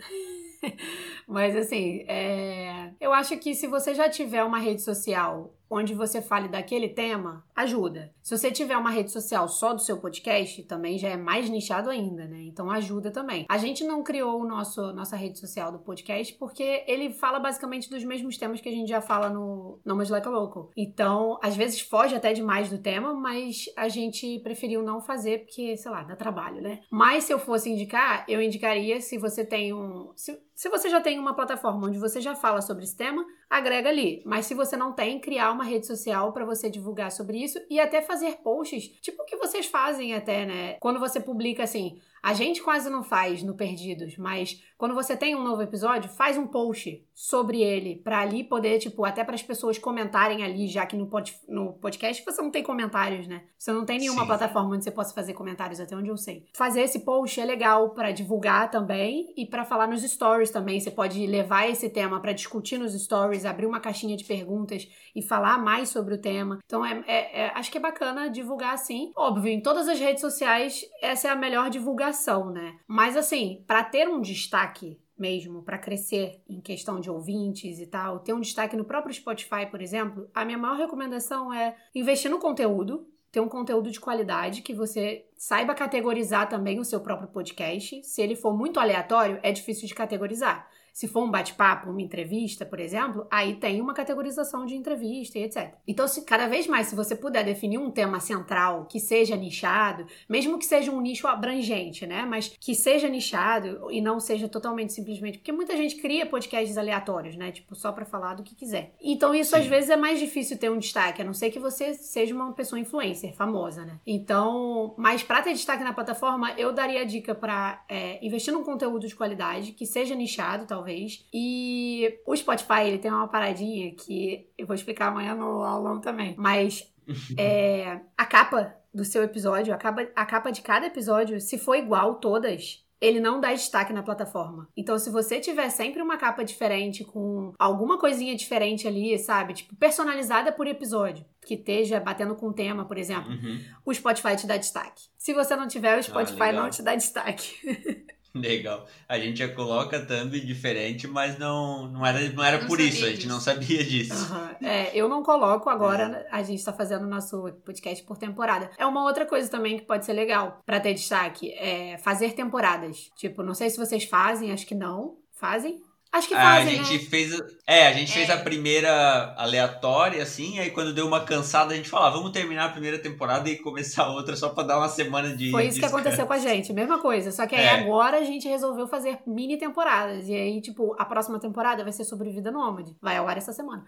[laughs] Mas assim, é... eu acho que se você já tiver uma rede social onde você fale daquele tema, ajuda. Se você tiver uma rede social só do seu podcast, também já é mais nichado ainda, né? Então ajuda também. A gente não criou o nosso nossa rede social do podcast porque ele fala basicamente dos mesmos temas que a gente já fala no Nomas Like a Local. Então, às vezes foge até demais do tema, mas a gente preferiu não fazer porque, sei lá, dá trabalho, né? Mas se eu fosse indicar, eu indicaria se você tem um. Se, se você já tem uma plataforma onde você já fala sobre esse tema, agrega ali. Mas se você não tem, criar uma rede social para você divulgar sobre isso e até fazer posts, tipo o que vocês fazem até, né? Quando você publica assim, a gente quase não faz no Perdidos, mas quando você tem um novo episódio, faz um post sobre ele para ali poder, tipo, até para as pessoas comentarem ali, já que no, pod, no podcast você não tem comentários, né? Você não tem nenhuma Sim. plataforma onde você possa fazer comentários, até onde eu sei. Fazer esse post é legal para divulgar também e para falar nos stories também. Você pode levar esse tema para discutir nos stories, abrir uma caixinha de perguntas e falar mais sobre o tema. Então, é, é, é acho que é bacana divulgar assim. Óbvio, em todas as redes sociais, essa é a melhor divulgação, né? Mas assim, para ter um destaque mesmo para crescer em questão de ouvintes e tal, ter um destaque no próprio Spotify, por exemplo, a minha maior recomendação é investir no conteúdo, ter um conteúdo de qualidade que você saiba categorizar também o seu próprio podcast. Se ele for muito aleatório, é difícil de categorizar. Se for um bate-papo, uma entrevista, por exemplo, aí tem uma categorização de entrevista e etc. Então, se cada vez mais, se você puder definir um tema central que seja nichado, mesmo que seja um nicho abrangente, né? Mas que seja nichado e não seja totalmente simplesmente. Porque muita gente cria podcasts aleatórios, né? Tipo, só para falar do que quiser. Então, isso Sim. às vezes é mais difícil ter um destaque, a não ser que você seja uma pessoa influencer, famosa, né? Então, mas para ter destaque na plataforma, eu daria a dica para é, investir num conteúdo de qualidade, que seja nichado, talvez talvez. E o Spotify, ele tem uma paradinha que eu vou explicar amanhã no aulão também. Mas [laughs] é, a capa do seu episódio, a capa, a capa de cada episódio, se for igual todas, ele não dá destaque na plataforma. Então, se você tiver sempre uma capa diferente, com alguma coisinha diferente ali, sabe? Tipo, personalizada por episódio, que esteja batendo com o tema, por exemplo, uhum. o Spotify te dá destaque. Se você não tiver, o ah, Spotify ah, não te dá destaque. [laughs] Legal. A gente já coloca thumb diferente, mas não, não era, não era não por isso, disso. a gente não sabia disso. Uhum. É, eu não coloco agora, é. a gente tá fazendo o nosso podcast por temporada. É uma outra coisa também que pode ser legal para ter destaque, é fazer temporadas. Tipo, não sei se vocês fazem, acho que não. Fazem? Acho que fazem, A gente né? fez. É, a gente é. fez a primeira aleatória, assim, aí quando deu uma cansada, a gente falou, ah, vamos terminar a primeira temporada e começar a outra só pra dar uma semana de. Foi isso que aconteceu com a gente, mesma coisa. Só que aí é. agora a gente resolveu fazer mini temporadas. E aí, tipo, a próxima temporada vai ser sobre vida nômade. Vai ao ar essa semana.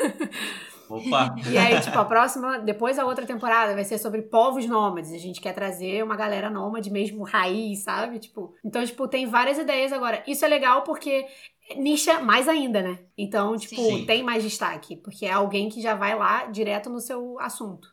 [laughs] Opa! [laughs] E aí, tipo, a próxima, depois a outra temporada vai ser sobre povos nômades. A gente quer trazer uma galera nômade mesmo, raiz, sabe? Tipo, então, tipo, tem várias ideias agora. Isso é legal porque nicha mais ainda, né? Então, tipo, Sim. tem mais destaque, porque é alguém que já vai lá direto no seu assunto.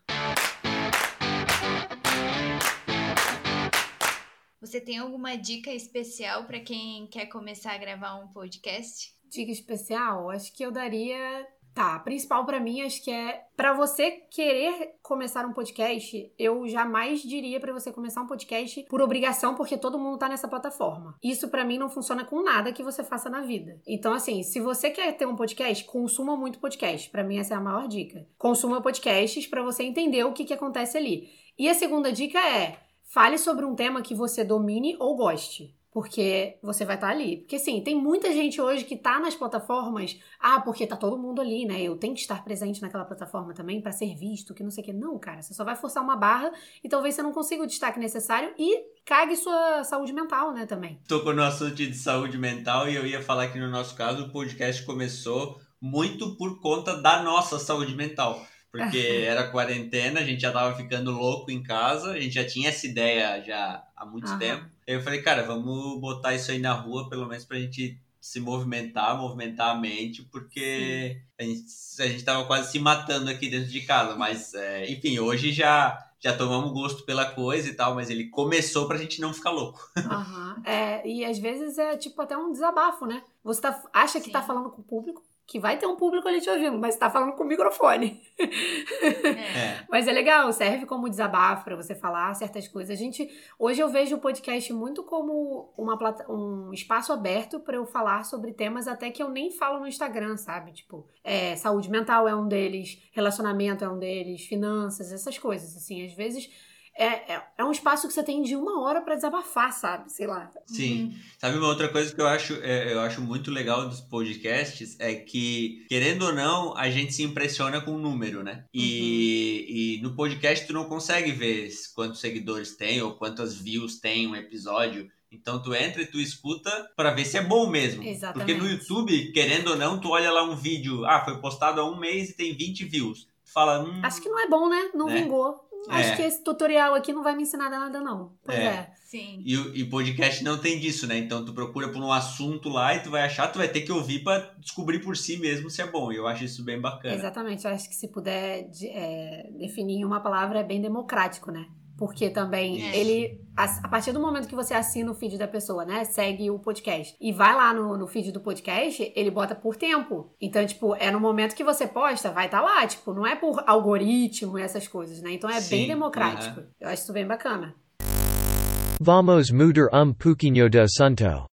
Você tem alguma dica especial para quem quer começar a gravar um podcast? Dica especial? Acho que eu daria Tá, a principal para mim acho que é para você querer começar um podcast, eu jamais diria para você começar um podcast por obrigação, porque todo mundo tá nessa plataforma. Isso para mim não funciona com nada que você faça na vida. Então assim, se você quer ter um podcast, consuma muito podcast. Para mim essa é a maior dica. Consuma podcasts para você entender o que que acontece ali. E a segunda dica é Fale sobre um tema que você domine ou goste porque você vai estar tá ali. Porque sim, tem muita gente hoje que tá nas plataformas, ah, porque tá todo mundo ali, né? Eu tenho que estar presente naquela plataforma também para ser visto, que não sei o que. Não, cara, você só vai forçar uma barra e talvez você não consiga o destaque necessário e cague sua saúde mental, né, também. Tocou no assunto de saúde mental e eu ia falar que no nosso caso o podcast começou muito por conta da nossa saúde mental porque era quarentena, a gente já tava ficando louco em casa, a gente já tinha essa ideia já há muito tempo. Eu falei, cara, vamos botar isso aí na rua, pelo menos pra gente se movimentar, movimentar a mente, porque a gente, a gente tava quase se matando aqui dentro de casa. Mas, é, enfim, hoje já já tomamos gosto pela coisa e tal, mas ele começou pra gente não ficar louco. [laughs] Uhum. É, e às vezes é tipo até um desabafo, né? Você tá, acha Sim. que tá falando com o público, que vai ter um público ali te ouvindo, mas tá falando com o microfone. É. Mas é legal, serve como desabafo pra você falar certas coisas. A gente, hoje eu vejo o podcast muito como uma plata- um espaço aberto pra eu falar sobre temas até que eu nem falo no Instagram, sabe? Tipo, é, saúde mental é um deles, relacionamento é um deles, finanças, essas coisas, assim. Às vezes é, é, é um espaço que você tem de uma hora pra desabafar, sabe? Sei lá. Sim. Sabe uma outra coisa que eu acho, é, eu acho muito legal dos podcasts é que, querendo ou não, a gente se impressiona com o número, né? E, e no podcast tu não consegue ver quantos seguidores tem ou quantas views tem um episódio. Então tu entra e tu escuta pra ver se é bom mesmo. Exatamente. Porque no YouTube, querendo ou não, tu olha lá um vídeo, ah, foi postado há um mês e tem 20 views. Tu fala, hum, Acho que não é bom, né? Não É. vingou. É. Acho que esse tutorial aqui não vai me ensinar nada, não. Pois É. é. Sim. E, o- e podcast não tem disso, né? Então tu procura por um assunto lá e tu vai achar, tu vai ter que ouvir pra descobrir por si mesmo se é bom. E eu acho isso bem bacana. Exatamente. Eu acho que se puder de- é, definir em uma palavra, é bem democrático, né? Porque também Isso. ele, a, a partir do momento que você assina o feed da pessoa, né? Segue o podcast e vai lá no, no feed do podcast, ele bota por tempo. Então, tipo, é no momento que você posta, vai estar lá. Tipo, não é por algoritmo e essas coisas, né? Então é Sim, bem democrático. Eu acho isso bem bacana. Vamos mudar um pouquinho de assunto.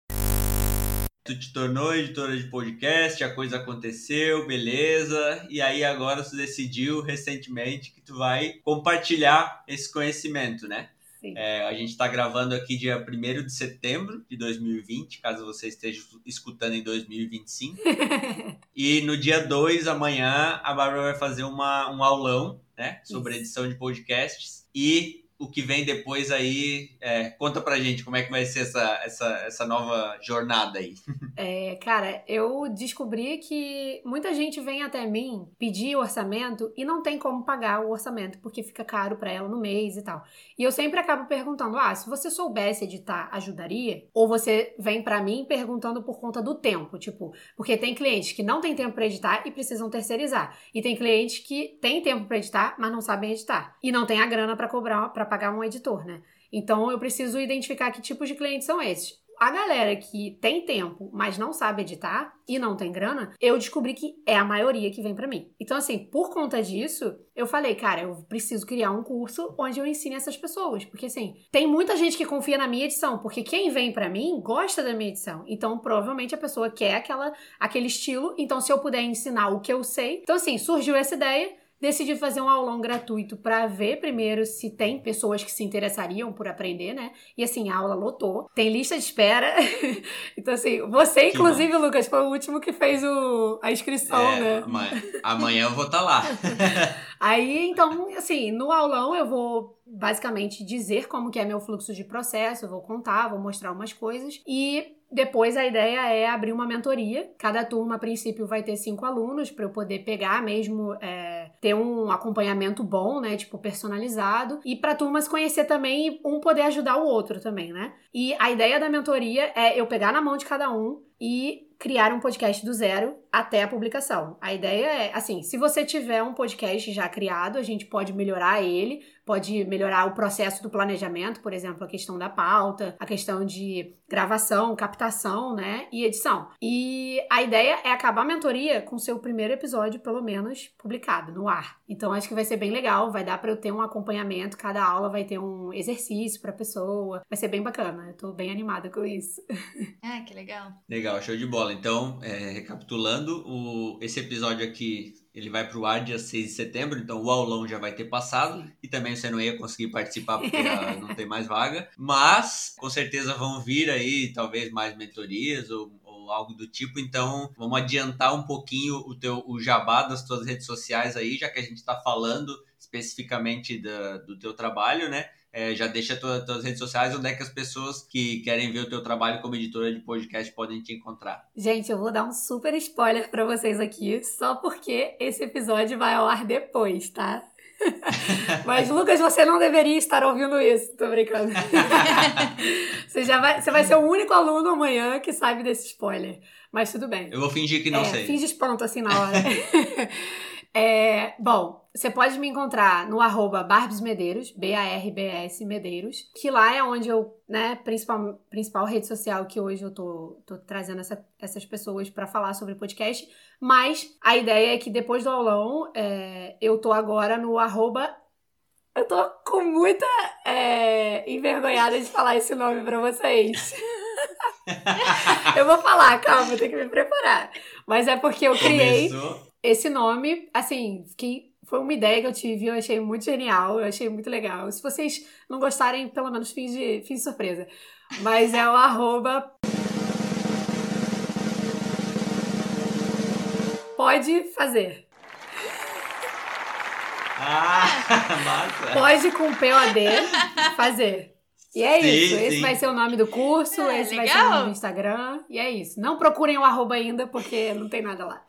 Tu te tornou editora de podcast, a coisa aconteceu, beleza. E aí agora tu decidiu recentemente que tu vai compartilhar esse conhecimento, né? Sim. É, a gente está gravando aqui dia 1 de setembro de 2020, caso você esteja escutando em 2025. [laughs] E no dia 2, amanhã, a Bárbara vai fazer uma, um aulão, né? Sobre Isso. edição de podcasts. E o que vem depois aí, é, conta pra gente como é que vai ser essa, essa, essa nova jornada aí. [laughs] É, cara, eu descobri que muita gente vem até mim pedir orçamento e não tem como pagar o orçamento, porque fica caro pra ela no mês e tal. E eu sempre acabo perguntando: ah, se você soubesse editar, ajudaria? Ou você vem pra mim perguntando por conta do tempo, tipo, porque tem clientes que não têm tempo pra editar e precisam terceirizar. E tem clientes que têm tempo pra editar, mas não sabem editar. E não tem a grana pra cobrar, para pagar um editor, né? Então eu preciso identificar que tipos de clientes são esses. A galera que tem tempo, mas não sabe editar e não tem grana, eu descobri que é a maioria que vem pra mim. Então, assim, por conta disso, eu falei, cara, eu preciso criar um curso onde eu ensine essas pessoas. Porque, assim, tem muita gente que confia na minha edição, porque quem vem pra mim gosta da minha edição. Então, provavelmente a pessoa quer aquela, aquele estilo. Então, se eu puder ensinar o que eu sei. Então, assim, surgiu essa ideia. Decidi fazer um aulão gratuito pra ver primeiro se tem pessoas que se interessariam por aprender, né? E assim, a aula lotou. Tem lista de espera. [laughs] então, assim, você, Que inclusive, Lucas, foi o último que fez o, a inscrição, É, né? amanhã, amanhã eu vou estar lá. [laughs] Aí, então, assim, no aulão eu vou basicamente dizer como que é meu fluxo de processo, vou contar, vou mostrar umas coisas e depois a ideia é abrir uma mentoria. Cada turma, a princípio, vai ter cinco alunos para eu poder pegar mesmo, é, ter um acompanhamento bom, né? Tipo, personalizado. E para a turma se conhecer também e um poder ajudar o outro também, né? E a ideia da mentoria é eu pegar na mão de cada um e criar um podcast do zero até a publicação. A ideia é, assim, se você tiver um podcast já criado, a gente pode melhorar ele, pode melhorar o processo do planejamento, por exemplo, a questão da pauta, a questão de gravação, captação, né, e edição. E a ideia é acabar a mentoria com seu primeiro episódio, pelo menos, publicado no ar. Então acho que vai ser bem legal, vai dar para eu ter um acompanhamento, cada aula vai ter um exercício para pessoa, vai ser bem bacana. Eu tô bem animada com isso. Ah, que legal. Legal, show de bola. Então, é, recapitulando, o, esse episódio aqui ele vai pro ar dia 6 de setembro, então o aulão já vai ter passado e também você não ia conseguir participar porque [laughs] não tem mais vaga. Mas com certeza vão vir aí talvez mais mentorias ou, ou algo do tipo. Então vamos adiantar um pouquinho o teu o jabá das tuas redes sociais aí, já que a gente está falando especificamente da, do teu trabalho, né? É, já deixa tuas tuas redes sociais onde é que as pessoas que querem ver o teu trabalho como editora de podcast podem te encontrar. Gente, eu vou dar um super spoiler pra vocês aqui, só porque esse episódio vai ao ar depois, tá? [laughs] Mas, Lucas, você não deveria estar ouvindo isso. Tô brincando. [laughs] você, já vai, você vai ser o único aluno amanhã que sabe desse spoiler. Mas tudo bem. Eu vou fingir que não é, sei. Finge espanto assim na hora. [laughs] É, bom, você pode me encontrar no arroba Barbs Medeiros, B-A-R-B-S Medeiros, que lá é onde eu, né, principal, principal rede social que hoje eu tô, tô trazendo essa, essas pessoas para falar sobre podcast. Mas a ideia é que depois do aulão, é, eu tô agora no arroba eu tô com muita é, envergonhada de falar esse nome pra vocês. [laughs] eu vou falar, calma, vou ter que me preparar. Mas é porque eu criei Começou. Esse nome, assim, que foi uma ideia que eu tive, eu achei muito genial, eu achei muito legal. Se vocês não gostarem, pelo menos fiz de, fiz de surpresa. Mas é o arroba. Pode fazer. Ah, [laughs] massa. Pode com POD fazer. E é sim, isso. Esse sim. vai ser o nome do curso, é, esse legal. vai ser o nome do Instagram. E é isso. Não procurem o arroba ainda, porque não tem nada lá.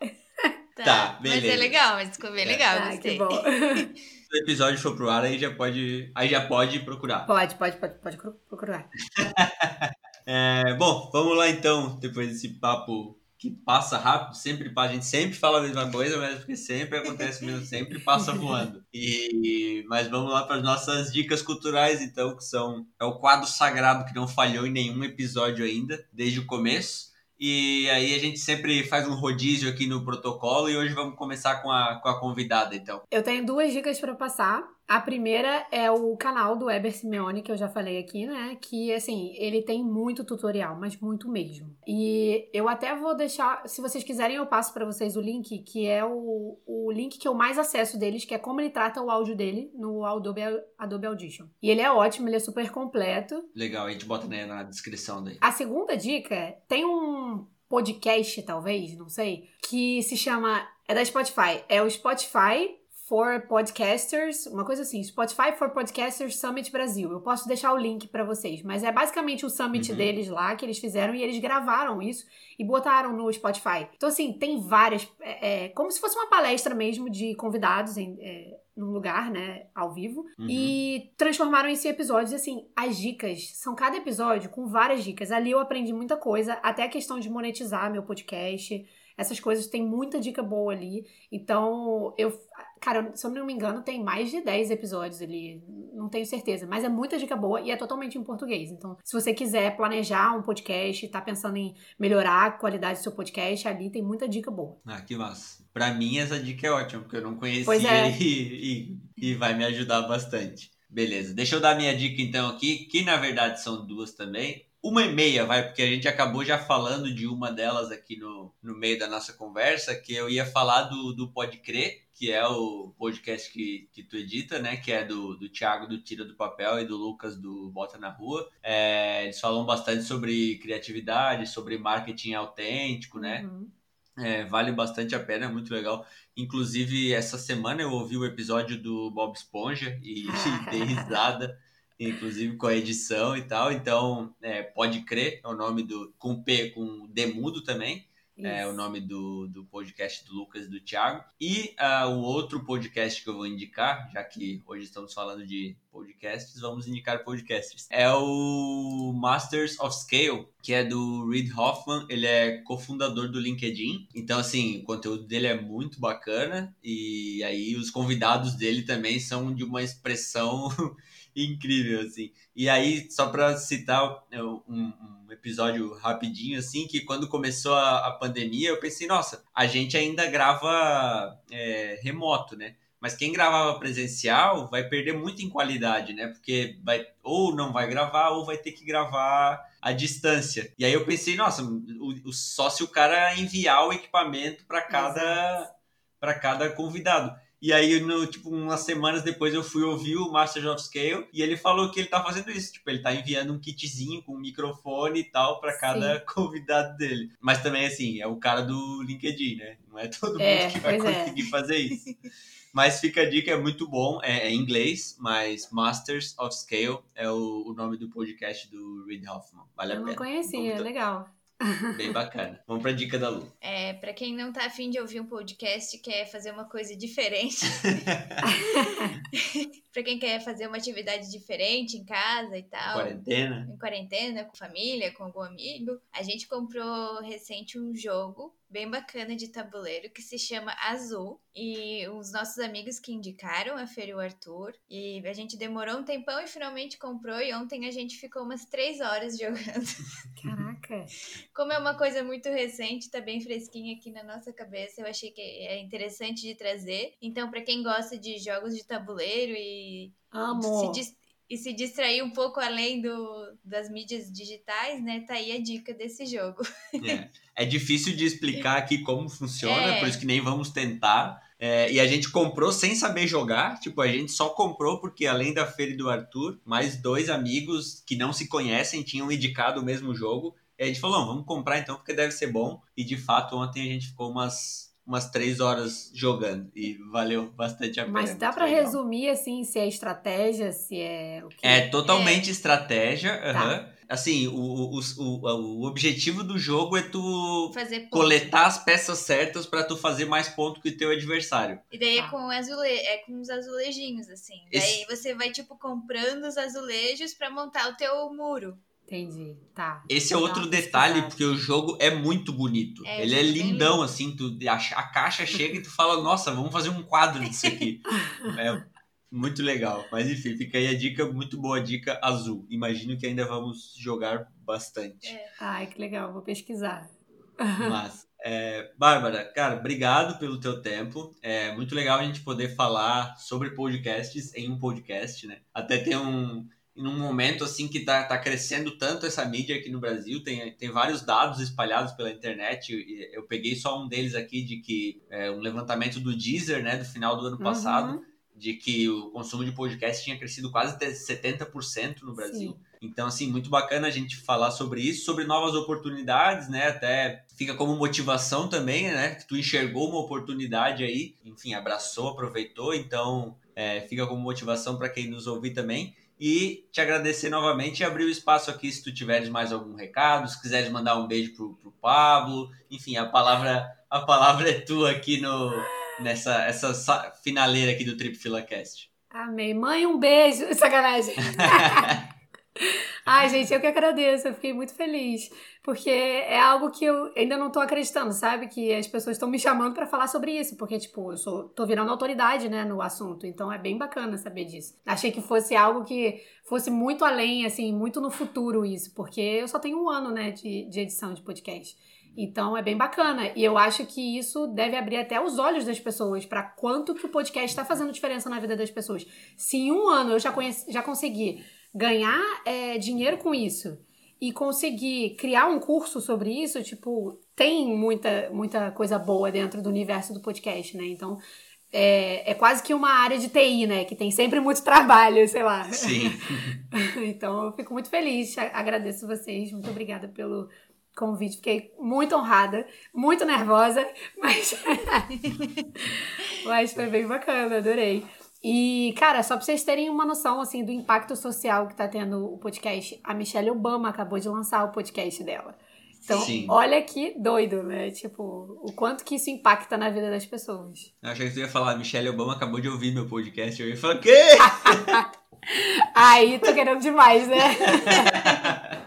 Tá, tá beleza. Mas é legal, mas ficou bem é. legal, ah, gostei. Que bom. Se [laughs] o episódio for pro ar, aí já pode, aí já pode procurar. Pode, pode, pode, pode procurar. [laughs] é, bom, vamos lá então, depois desse papo que passa rápido, sempre a gente sempre fala a mesma coisa, mas porque sempre acontece mesmo, sempre passa voando. E mas vamos lá para as nossas dicas culturais então, que são é o quadro sagrado que não falhou em nenhum episódio ainda, desde o começo. E aí a gente sempre faz um rodízio aqui no protocolo e hoje vamos começar com a, com a convidada, então. Eu tenho duas dicas para passar. A primeira é o canal do Weber Simeone, que eu já falei aqui, né? Que, assim, ele tem muito tutorial, mas muito mesmo. E eu até vou deixar, se vocês quiserem, eu passo para vocês o link, que é o, o link que eu mais acesso deles, que é como ele trata o áudio dele no Adobe, Adobe Audition. E ele é ótimo, ele é super completo. Legal, a gente bota né, na descrição daí. A segunda dica, tem um podcast, talvez, não sei, que se chama. É da Spotify. É o Spotify for Podcasters, uma coisa assim, Spotify for Podcasters Summit Brasil. Eu posso deixar o link para vocês, mas é basicamente o summit uhum. deles lá que eles fizeram e eles gravaram isso e botaram no Spotify. Então assim, tem várias, é, é como se fosse uma palestra mesmo de convidados em é, num lugar, né, ao vivo, uhum. e transformaram isso em episódios. E assim, as dicas são cada episódio com várias dicas. Ali eu aprendi muita coisa, até a questão de monetizar meu podcast. Essas coisas tem muita dica boa ali. Então, eu Cara, se eu não me engano, tem mais de 10 episódios ali. Não tenho certeza. Mas é muita dica boa e é totalmente em português. Então, se você quiser planejar um podcast, tá pensando em melhorar a qualidade do seu podcast, ali tem muita dica boa. Ah, que massa. Pra mim, essa dica é ótima, porque eu não conhecia é. [laughs] e, e, e vai me ajudar bastante. Beleza, deixa eu dar minha dica então aqui, que na verdade são duas também uma e meia, vai, porque a gente acabou já falando de uma delas aqui no, no meio da nossa conversa, que eu ia falar do, do Pode Crer, que é o podcast que, que tu edita, né? Que é do, do Thiago do Tira do Papel e do Lucas do Bota na Rua. É, eles falam bastante sobre criatividade, sobre marketing autêntico, né? Uhum. É, vale bastante a pena, é muito legal. Inclusive, essa semana eu ouvi o episódio do Bob Esponja e [laughs] dei risada inclusive com a edição e tal. Então, é, pode crer, é o nome do. com P, com Demudo também. É o nome do, do podcast do Lucas e do Thiago. E uh, o outro podcast que eu vou indicar, já que hoje estamos falando de podcasts, vamos indicar podcasters. É o Masters of Scale, que é do Reid Hoffman. Ele é cofundador do LinkedIn. Então, assim, o conteúdo dele é muito bacana. E aí os convidados dele também são de uma expressão [laughs] incrível, assim. E aí, só para citar um, um, episódio rapidinho, assim, que quando começou a, a, pandemia, eu pensei, nossa, a gente ainda grava é, remoto, né? Mas quem gravava presencial vai perder muito em qualidade, né? Porque vai ou não vai gravar ou vai ter que gravar à distância. E aí eu pensei, nossa, o, o só se o cara enviar o equipamento para cada para cada convidado. E aí, no, tipo, umas semanas depois eu fui ouvir o Masters of Scale e ele falou que ele tá fazendo isso. Tipo, ele tá enviando um kitzinho com um microfone e tal para cada Sim. convidado dele. Mas também, assim, é o cara do LinkedIn, né? Não é todo é, mundo é, que vai conseguir é. fazer isso. [laughs] Mas fica a dica, é muito bom, é, é, em inglês, mas Masters of Scale é o, o nome do podcast do Reid Hoffman. Vale a Eu pena. Eu não conhecia, é legal. [laughs] Bem bacana. Vamos pra dica da Lu. É, para quem não tá afim de ouvir um podcast, quer fazer uma coisa diferente. [laughs] para quem quer fazer uma atividade diferente em casa e tal. Quarentena. Em quarentena, com família, com algum amigo. A gente comprou recente um jogo bem bacana de tabuleiro que se chama Azul. E os nossos amigos que indicaram, a Fer e o Arthur. E a gente demorou um tempão e finalmente comprou. E ontem a gente ficou umas três horas [laughs] jogando. Caraca. Como é uma coisa muito recente, tá bem fresquinha aqui na nossa cabeça, eu achei que é interessante de trazer. Então, para quem gosta de jogos de tabuleiro e Amo. se, e se distrair um pouco além do, das mídias digitais, né? Tá aí a dica desse jogo. [laughs] É, é difícil de explicar aqui como funciona, É. por isso que nem vamos tentar. É, e a gente comprou sem saber jogar, tipo, a gente só comprou porque além da Feira e do Arthur, mais dois amigos que não se conhecem tinham indicado o mesmo jogo. E a gente falou, "Não, vamos comprar então porque deve ser bom. E de fato ontem a gente ficou umas, umas três horas jogando e valeu bastante a pena. Mas dá legal. resumir, assim, se é estratégia, se é o quê? É totalmente estratégia. Tá. aham. Assim, o, o, o, o objetivo do jogo é tu coletar as peças certas pra tu fazer mais ponto que o teu adversário. E daí Tá. é com azule... é com os azulejinhos, assim. Esse- Daí você vai, tipo, comprando os azulejos pra montar o teu muro. Entendi, tá. Esse é outro detalhe, porque o jogo é muito bonito. É, Ele é é lindão, lindo. assim, tu, a, a caixa chega e tu fala, nossa, vamos fazer um quadro disso aqui. [laughs] é muito legal. Mas enfim, fica aí a dica, muito boa dica azul. Imagino que ainda vamos jogar bastante. É. Ai, que legal, vou pesquisar. [laughs] Mas, é, Bárbara, cara, obrigado pelo teu tempo. É muito legal a gente poder falar sobre podcasts em um podcast, né? Até tem um. Num momento assim que tá, tá crescendo tanto essa mídia aqui no Brasil, tem, tem vários dados espalhados pela internet. e Eu peguei só um deles aqui de que é um levantamento do Deezer, né, do final do ano passado, Uhum. de que o consumo de podcast tinha crescido quase até 70% no Brasil. Sim. Então, assim, muito bacana a gente falar sobre isso, sobre novas oportunidades, né? Até fica como motivação também, né? Que tu enxergou uma oportunidade aí, enfim, abraçou, aproveitou, então é, fica como motivação para quem nos ouvir também. E te agradecer novamente e abrir o espaço aqui se tu tiveres mais algum recado, se quiseres mandar um beijo pro, pro Pablo, enfim, a palavra, a palavra é tua aqui no, nessa essa sa- finaleira aqui do Trip Filacast. Amei. Mãe, um beijo. Sacanagem. [laughs] Ai, gente, eu que agradeço. Eu fiquei muito feliz. Porque é algo que eu ainda não tô acreditando, sabe? Que as pessoas estão me chamando pra falar sobre isso. Porque, tipo, eu sou, tô virando autoridade, né, no assunto. Então é bem bacana saber disso. Achei que fosse algo que fosse muito além, assim, muito no futuro isso. Porque eu só tenho um ano, né, de, de edição de podcast. Então é bem bacana. E eu acho que isso deve abrir até os olhos das pessoas para quanto que o podcast está fazendo diferença na vida das pessoas. Se em um ano eu já, conheci, já consegui ganhar é, dinheiro com isso e conseguir criar um curso sobre isso, tipo, tem muita, muita coisa boa dentro do universo do podcast, né? Então. É, é quase que uma área de TI, né? Que tem sempre muito [laughs] trabalho, sei lá. Sim. [laughs] Então eu fico muito feliz, agradeço vocês, muito obrigada pelo convite, fiquei muito honrada, muito nervosa, mas, [laughs] mas foi bem bacana, adorei. E, cara, só pra vocês terem uma noção, assim, do impacto social que tá tendo o podcast, a Michelle Obama acabou de lançar o podcast dela. Então, Sim. olha que doido, né? Tipo, o quanto que isso impacta na vida das pessoas. Eu achei que tu ia falar, Michelle Obama acabou de ouvir meu podcast. Eu ia falar, quê? [laughs] Aí, tô querendo demais, né? [laughs]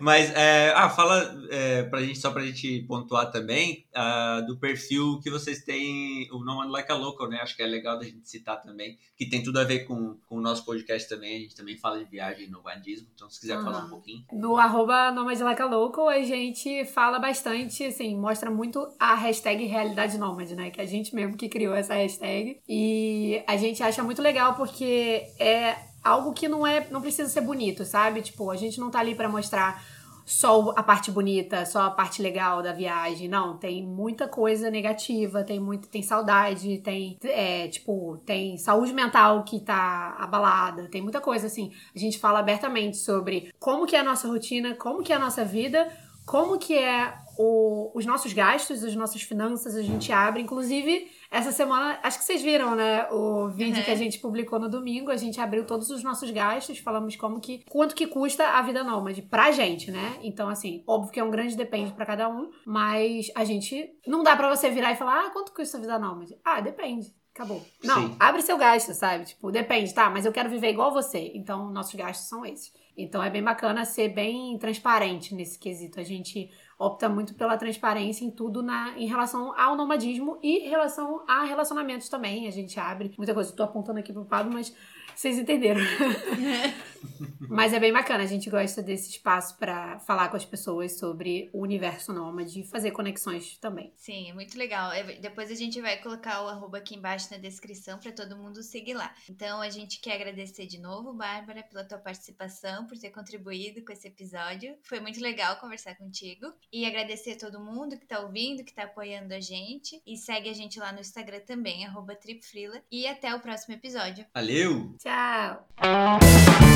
Mas, é, ah, fala é, pra gente, só pra gente pontuar também, ah, do perfil que vocês têm, o Nomad Like a Local, né? Acho que é legal da gente citar também, que tem tudo a ver com, com o nosso podcast também. A gente também fala de viagem e nomadismo, então se quiser Aham. falar um pouquinho. No arroba Nomad Like a Local, a gente fala bastante, assim, mostra muito a hashtag Realidade Nômade, né? Que a gente mesmo que criou essa hashtag. E a gente acha muito legal porque é algo que não é, não precisa ser bonito, sabe? Tipo, a gente não tá ali pra mostrar só a parte bonita, só a parte legal da viagem. Não, tem muita coisa negativa, tem muito, tem saudade, tem, é, tipo, tem saúde mental que tá abalada, tem muita coisa assim. A gente fala abertamente sobre como que é a nossa rotina, como que é a nossa vida, como que é o- os nossos gastos, as nossas finanças, a gente abre, inclusive Essa semana, acho que vocês viram, né? O vídeo Uhum. que a gente publicou no domingo. A gente abriu todos os nossos gastos, falamos como que. quanto que custa a vida nômade pra gente, né? Então, assim, óbvio que é um grande depende pra cada um, mas a gente. Não dá pra você virar e falar, ah, quanto custa a vida nômade? Ah, depende. Acabou. Não, Sim. abre seu gasto, sabe? Tipo, depende, tá? Mas eu quero viver igual você. Então, nossos gastos são esses. Então, é bem bacana ser bem transparente nesse quesito. A gente opta muito pela transparência em tudo na, em relação ao nomadismo e em relação a relacionamentos também. A gente abre muita coisa. Tô apontando aqui pro Pablo, mas vocês entenderam. [laughs] mas é bem bacana. A gente gosta desse espaço pra falar com as pessoas sobre o universo nômade e fazer conexões também. Sim, é muito legal. É, Depois a gente vai colocar o arroba aqui embaixo na descrição para todo mundo seguir lá. Então a gente quer agradecer de novo, Bárbara, pela tua participação, por ter contribuído com esse episódio. Foi muito legal conversar contigo. E agradecer a todo mundo que tá ouvindo, que tá apoiando a gente. E segue a gente lá no Instagram também, arroba tripfrila. E até o próximo episódio. Valeu! Tchau!